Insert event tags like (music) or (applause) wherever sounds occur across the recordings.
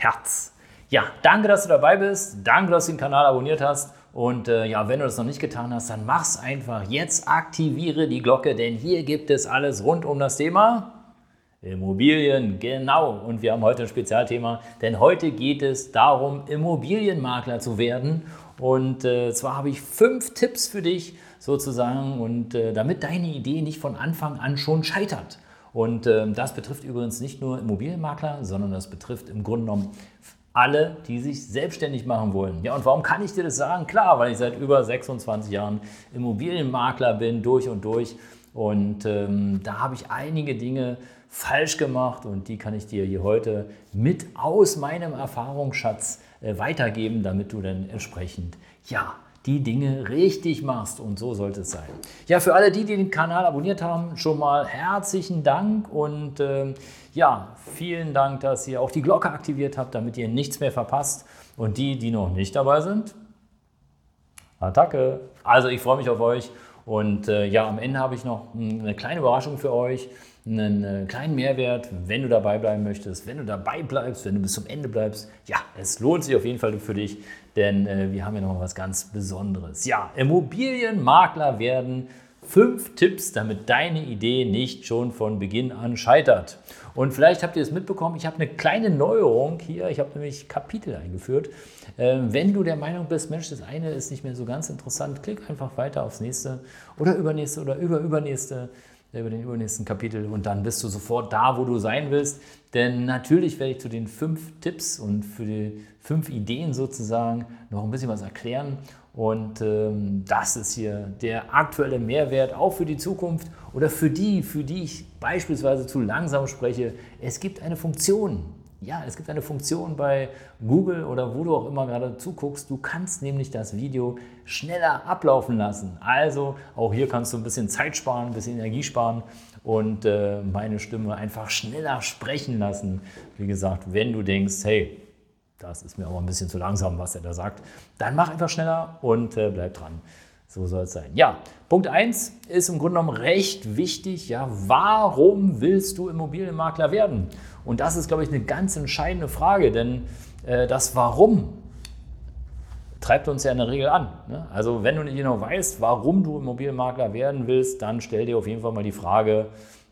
Herz. Ja, danke, dass du dabei bist. Danke, dass du den Kanal abonniert hast. Und äh, ja, wenn du das noch nicht getan hast, dann mach's einfach. Jetzt aktiviere die Glocke, denn hier gibt es alles rund um das Thema Immobilien. Genau. Und wir haben heute ein Spezialthema, denn heute geht es darum, Immobilienmakler zu werden. Und äh, zwar habe ich fünf Tipps für dich sozusagen und äh, damit deine Idee nicht von Anfang an schon scheitert. Und äh, das betrifft übrigens nicht nur Immobilienmakler, sondern das betrifft im Grunde genommen alle, die sich selbstständig machen wollen. Ja, und warum kann ich dir das sagen? Klar, weil ich seit über 26 Jahren Immobilienmakler bin, durch und durch. Und ähm, da habe ich einige Dinge falsch gemacht und die kann ich dir hier heute mit aus meinem Erfahrungsschatz äh, weitergeben, damit du dann entsprechend, ja, die Dinge richtig machst und so sollte es sein. Ja, für alle die, die den Kanal abonniert haben, schon mal herzlichen Dank und äh, ja, vielen Dank, dass ihr auch die Glocke aktiviert habt, damit ihr nichts mehr verpasst. Und die, die noch nicht dabei sind, Attacke. Also ich freue mich auf euch und äh, ja, am Ende habe ich noch eine kleine Überraschung für euch einen äh, kleinen Mehrwert, wenn du dabei bleiben möchtest, wenn du dabei bleibst, wenn du bis zum Ende bleibst. Ja, es lohnt sich auf jeden Fall für dich, denn äh, wir haben ja noch was ganz Besonderes. Ja, Immobilienmakler werden fünf Tipps, damit deine Idee nicht schon von Beginn an scheitert. Und vielleicht habt ihr es mitbekommen, ich habe eine kleine Neuerung hier. Ich habe nämlich Kapitel eingeführt. Äh, wenn du der Meinung bist, Mensch, das eine ist nicht mehr so ganz interessant, klick einfach weiter aufs nächste oder übernächste oder überübernächste über den übernächsten Kapitel und dann bist du sofort da, wo du sein willst. Denn natürlich werde ich zu den fünf Tipps und für die fünf Ideen sozusagen noch ein bisschen was erklären. Und ähm, das ist hier der aktuelle Mehrwert auch für die Zukunft oder für die, für die ich beispielsweise zu langsam spreche. Es gibt eine Funktion, ja, es gibt eine Funktion bei Google oder wo du auch immer gerade zuguckst. Du kannst nämlich das Video schneller ablaufen lassen. Also auch hier kannst du ein bisschen Zeit sparen, ein bisschen Energie sparen und äh, meine Stimme einfach schneller sprechen lassen. Wie gesagt, wenn du denkst, hey, das ist mir aber ein bisschen zu langsam, was er da sagt, dann mach einfach schneller und äh, bleib dran. So soll es sein. Ja, Punkt 1 ist im Grunde genommen recht wichtig. Ja, warum willst du Immobilienmakler werden? Und das ist, glaube ich, eine ganz entscheidende Frage, denn äh, das Warum treibt uns ja in der Regel an. Ne? Also wenn du nicht genau weißt, warum du Immobilienmakler werden willst, dann stell dir auf jeden Fall mal die Frage,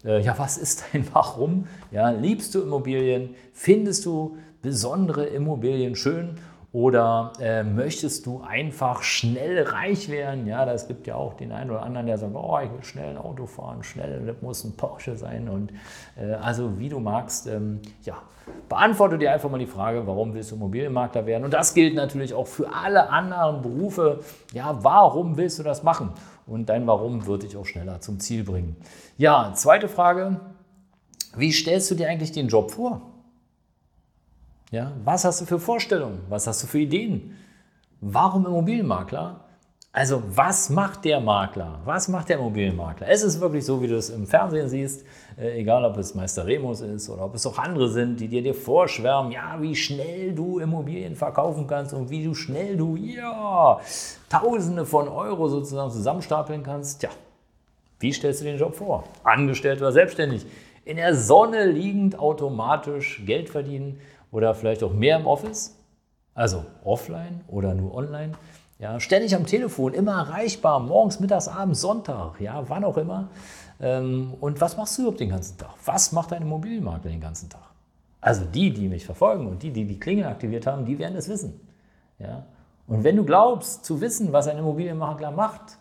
äh, ja, was ist dein (laughs) Warum? Ja, liebst du Immobilien? Findest du besondere Immobilien schön? Oder äh, möchtest du einfach schnell reich werden? Ja, das gibt ja auch den einen oder anderen, der sagt, oh, ich will schnell ein Auto fahren, schnell, das muss ein Porsche sein. Und äh, also wie du magst, ähm, ja, beantworte dir einfach mal die Frage, warum willst du Immobilienmakler werden? Und das gilt natürlich auch für alle anderen Berufe. Ja, warum willst du das machen? Und dein Warum wird dich auch schneller zum Ziel bringen. Ja, zweite Frage, wie stellst du dir eigentlich den Job vor? Ja, was hast du für Vorstellungen? Was hast du für Ideen? Warum Immobilienmakler? Also was macht der Makler? Was macht der Immobilienmakler? Es ist wirklich so, wie du es im Fernsehen siehst, äh, egal ob es Meister Remus ist oder ob es auch andere sind, die dir, dir vorschwärmen, ja, wie schnell du Immobilien verkaufen kannst und wie du schnell du, ja, Tausende von Euro sozusagen zusammenstapeln kannst. Tja, wie stellst du den Job vor? Angestellt oder selbstständig? In der Sonne liegend automatisch Geld verdienen oder vielleicht auch mehr im Office, also offline oder nur online. Ja, ständig am Telefon, immer erreichbar, morgens, mittags, abends, Sonntag, ja, wann auch immer. Ähm, und was machst du überhaupt den ganzen Tag? Was macht dein Immobilienmakler den ganzen Tag? Also die, die mich verfolgen und die, die die Klingel aktiviert haben, die werden es wissen. Ja? Und wenn du glaubst zu wissen, was ein Immobilienmakler macht,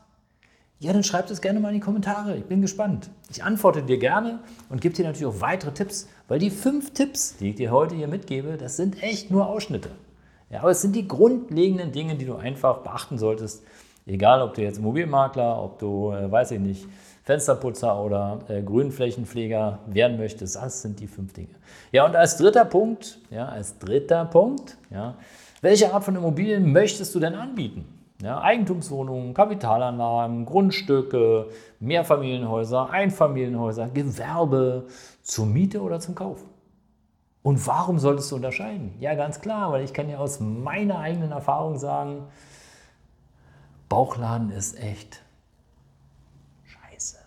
ja, dann schreib das gerne mal in die Kommentare. Ich bin gespannt. Ich antworte dir gerne und gebe dir natürlich auch weitere Tipps, weil die fünf Tipps, die ich dir heute hier mitgebe, das sind echt nur Ausschnitte. Ja, aber es sind die grundlegenden Dinge, die du einfach beachten solltest, Egal, ob du jetzt Immobilienmakler, ob du, äh, weiß ich nicht, Fensterputzer oder äh, Grünflächenpfleger werden möchtest, das sind die fünf Dinge. Ja, und als dritter Punkt, ja, als dritter Punkt, ja, welche Art von Immobilien möchtest du denn anbieten? Ja, Eigentumswohnungen, Kapitalanlagen, Grundstücke, Mehrfamilienhäuser, Einfamilienhäuser, Gewerbe, zur Miete oder zum Kauf. Und warum solltest du unterscheiden? Ja, ganz klar, weil ich kann ja aus meiner eigenen Erfahrung sagen, Bauchladen ist echt scheiße.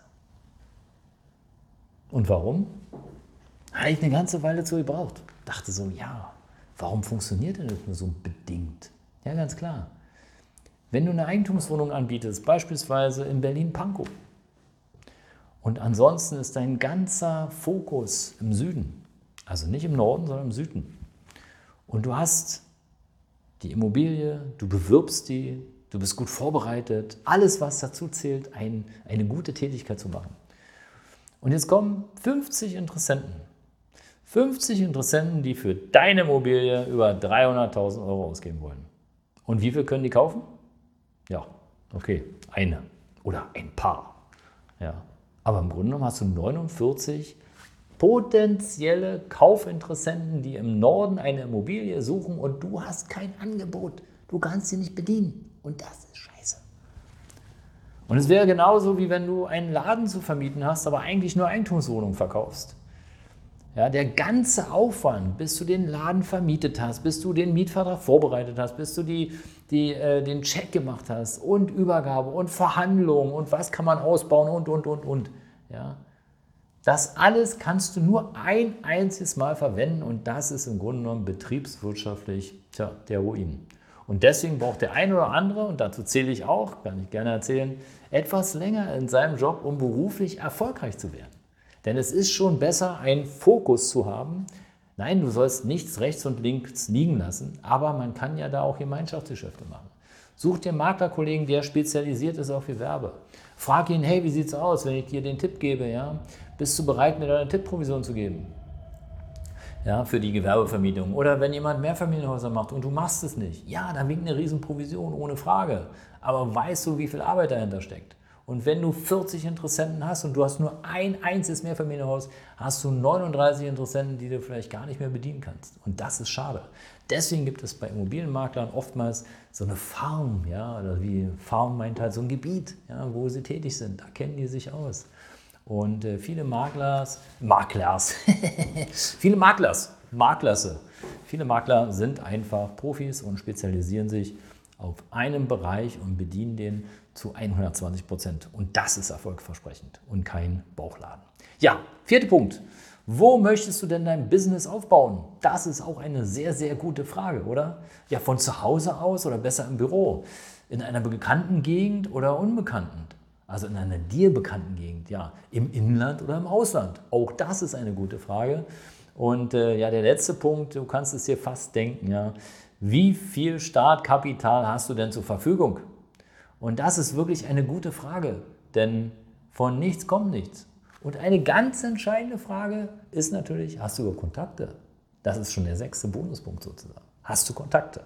Und warum? Habe ich eine ganze Weile zu gebraucht. Dachte so, ja, warum funktioniert denn das nur so bedingt? Ja, ganz klar. Wenn du eine Eigentumswohnung anbietest, beispielsweise in Berlin-Pankow, und ansonsten ist dein ganzer Fokus im Süden, also nicht im Norden, sondern im Süden, und du hast die Immobilie, du bewirbst die, du bist gut vorbereitet, alles, was dazu zählt, ein, eine gute Tätigkeit zu machen. Und jetzt kommen 50 Interessenten. 50 Interessenten, die für deine Immobilie über 300.000 Euro ausgeben wollen. Und wie viel können die kaufen? Ja, okay, eine oder ein paar. Ja. Aber im Grunde genommen hast du 49 potenzielle Kaufinteressenten, die im Norden eine Immobilie suchen und du hast kein Angebot. Du kannst sie nicht bedienen. Und das ist scheiße. Und es wäre genauso, wie wenn du einen Laden zu vermieten hast, aber eigentlich nur Eigentumswohnungen verkaufst. Ja, der ganze Aufwand, bis du den Laden vermietet hast, bis du den Mietvertrag vorbereitet hast, bis du die, die, äh, den Check gemacht hast und Übergabe und Verhandlungen und was kann man ausbauen und, und, und, und. Ja, das alles kannst du nur ein einziges Mal verwenden und das ist im Grunde genommen betriebswirtschaftlich tja, der Ruin. Und deswegen braucht der eine oder andere, und dazu zähle ich auch, kann ich gerne erzählen, etwas länger in seinem Job, um beruflich erfolgreich zu werden. Denn es ist schon besser, einen Fokus zu haben. Nein, du sollst nichts rechts und links liegen lassen, aber man kann ja da auch Gemeinschaftsgeschäfte machen. Such dir einen Maklerkollegen, der spezialisiert ist auf Gewerbe. Frag ihn, hey, wie sieht's aus, wenn ich dir den Tipp gebe? Ja? Bist du bereit, mir deine Tippprovision zu geben? Ja, für die Gewerbevermietung. Oder wenn jemand Mehrfamilienhäuser macht und du machst es nicht, ja, dann winkt eine Riesenprovision, ohne Frage. Aber weißt du, wie viel Arbeit dahinter steckt? Und wenn du 40 Interessenten hast und du hast nur ein einziges Mehrfamilienhaus, hast du 39 Interessenten, die du vielleicht gar nicht mehr bedienen kannst. Und das ist schade. Deswegen gibt es bei Immobilienmaklern oftmals so eine Farm, ja, oder wie Farm meint halt so ein Gebiet, ja, wo sie tätig sind. Da kennen die sich aus. Und äh, viele Maklers, Maklers, (laughs) viele Maklers, Maklerse, viele Makler sind einfach Profis und spezialisieren sich auf einem Bereich und bedienen den zu 120 Prozent. Und das ist erfolgversprechend und kein Bauchladen. Ja, vierter Punkt. Wo möchtest du denn dein Business aufbauen? Das ist auch eine sehr, sehr gute Frage, oder? Ja, von zu Hause aus oder besser im Büro? In einer bekannten Gegend oder unbekannten? Also in einer dir bekannten Gegend, ja. Im Inland oder im Ausland? Auch das ist eine gute Frage. Und äh, ja, der letzte Punkt, du kannst es dir fast denken, ja. Wie viel Startkapital hast du denn zur Verfügung? Und das ist wirklich eine gute Frage, denn von nichts kommt nichts. Und eine ganz entscheidende Frage ist natürlich, hast du Kontakte? Das ist schon der sechste Bonuspunkt sozusagen. Hast du Kontakte?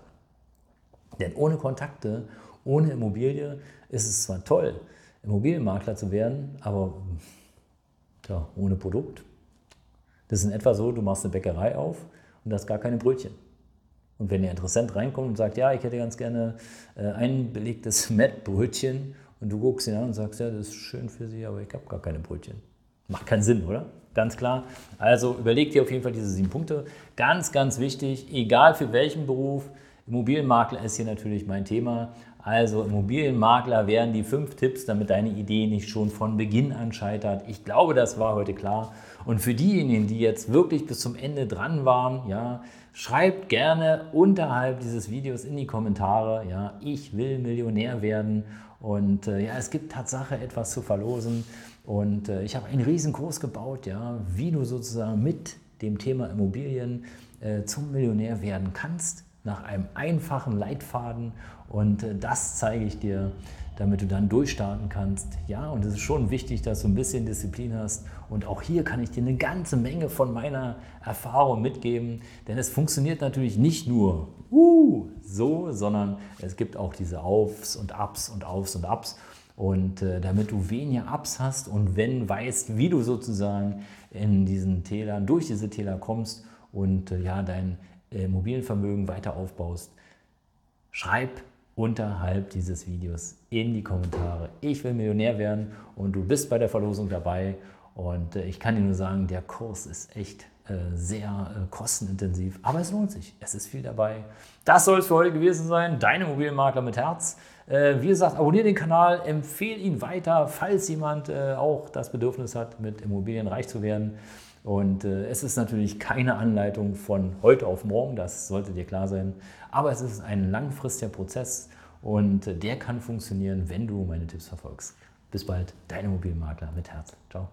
Denn ohne Kontakte, ohne Immobilie ist es zwar toll, Immobilienmakler zu werden, aber ja, ohne Produkt. Das ist in etwa so, du machst eine Bäckerei auf und hast gar keine Brötchen. Und wenn der Interessent reinkommt und sagt, ja, ich hätte ganz gerne äh, ein belegtes (laughs) Mettbrötchen und du guckst ihn an und sagst, ja, das ist schön für Sie, aber ich habe gar keine Brötchen. Macht keinen Sinn, oder? Ganz klar. Also überleg dir auf jeden Fall diese sieben Punkte. Ganz, ganz wichtig, egal für welchen Beruf, Immobilienmakler ist hier natürlich mein Thema. Also Immobilienmakler wären die fünf Tipps, damit deine Idee nicht schon von Beginn an scheitert. Ich glaube, das war heute klar. Und für diejenigen, die jetzt wirklich bis zum Ende dran waren, ja, Schreibt gerne unterhalb dieses Videos in die Kommentare, ja, ich will Millionär werden und äh, ja, es gibt Tatsache etwas zu verlosen und äh, ich habe einen riesen Kurs gebaut, ja, wie du sozusagen mit dem Thema Immobilien äh, zum Millionär werden kannst. Nach einem einfachen Leitfaden und äh, das zeige ich dir, damit du dann durchstarten kannst. Ja, und es ist schon wichtig, dass du ein bisschen Disziplin hast und auch hier kann ich dir eine ganze Menge von meiner Erfahrung mitgeben, denn es funktioniert natürlich nicht nur uh, so, sondern es gibt auch diese Aufs und Ups und Aufs und Ups. Und äh, damit du weniger Ups hast und wenn weißt, wie du sozusagen in diesen Tälern, durch diese Täler kommst und äh, ja, dein äh, Immobilienvermögen weiter aufbaust, schreib unterhalb dieses Videos in die Kommentare. Ich will Millionär werden und du bist bei der Verlosung dabei. Und äh, ich kann dir nur sagen, der Kurs ist echt äh, sehr äh, kostenintensiv, aber es lohnt sich. Es ist viel dabei. Das soll es für heute gewesen sein. Dein Immobilienmakler mit Herz. Wie gesagt, abonniere den Kanal, empfehle ihn weiter, falls jemand auch das Bedürfnis hat, mit Immobilien reich zu werden. Und es ist natürlich keine Anleitung von heute auf morgen, das sollte dir klar sein. Aber es ist ein langfristiger Prozess und der kann funktionieren, wenn du meine Tipps verfolgst. Bis bald, dein Immobilienmakler mit Herz. Ciao.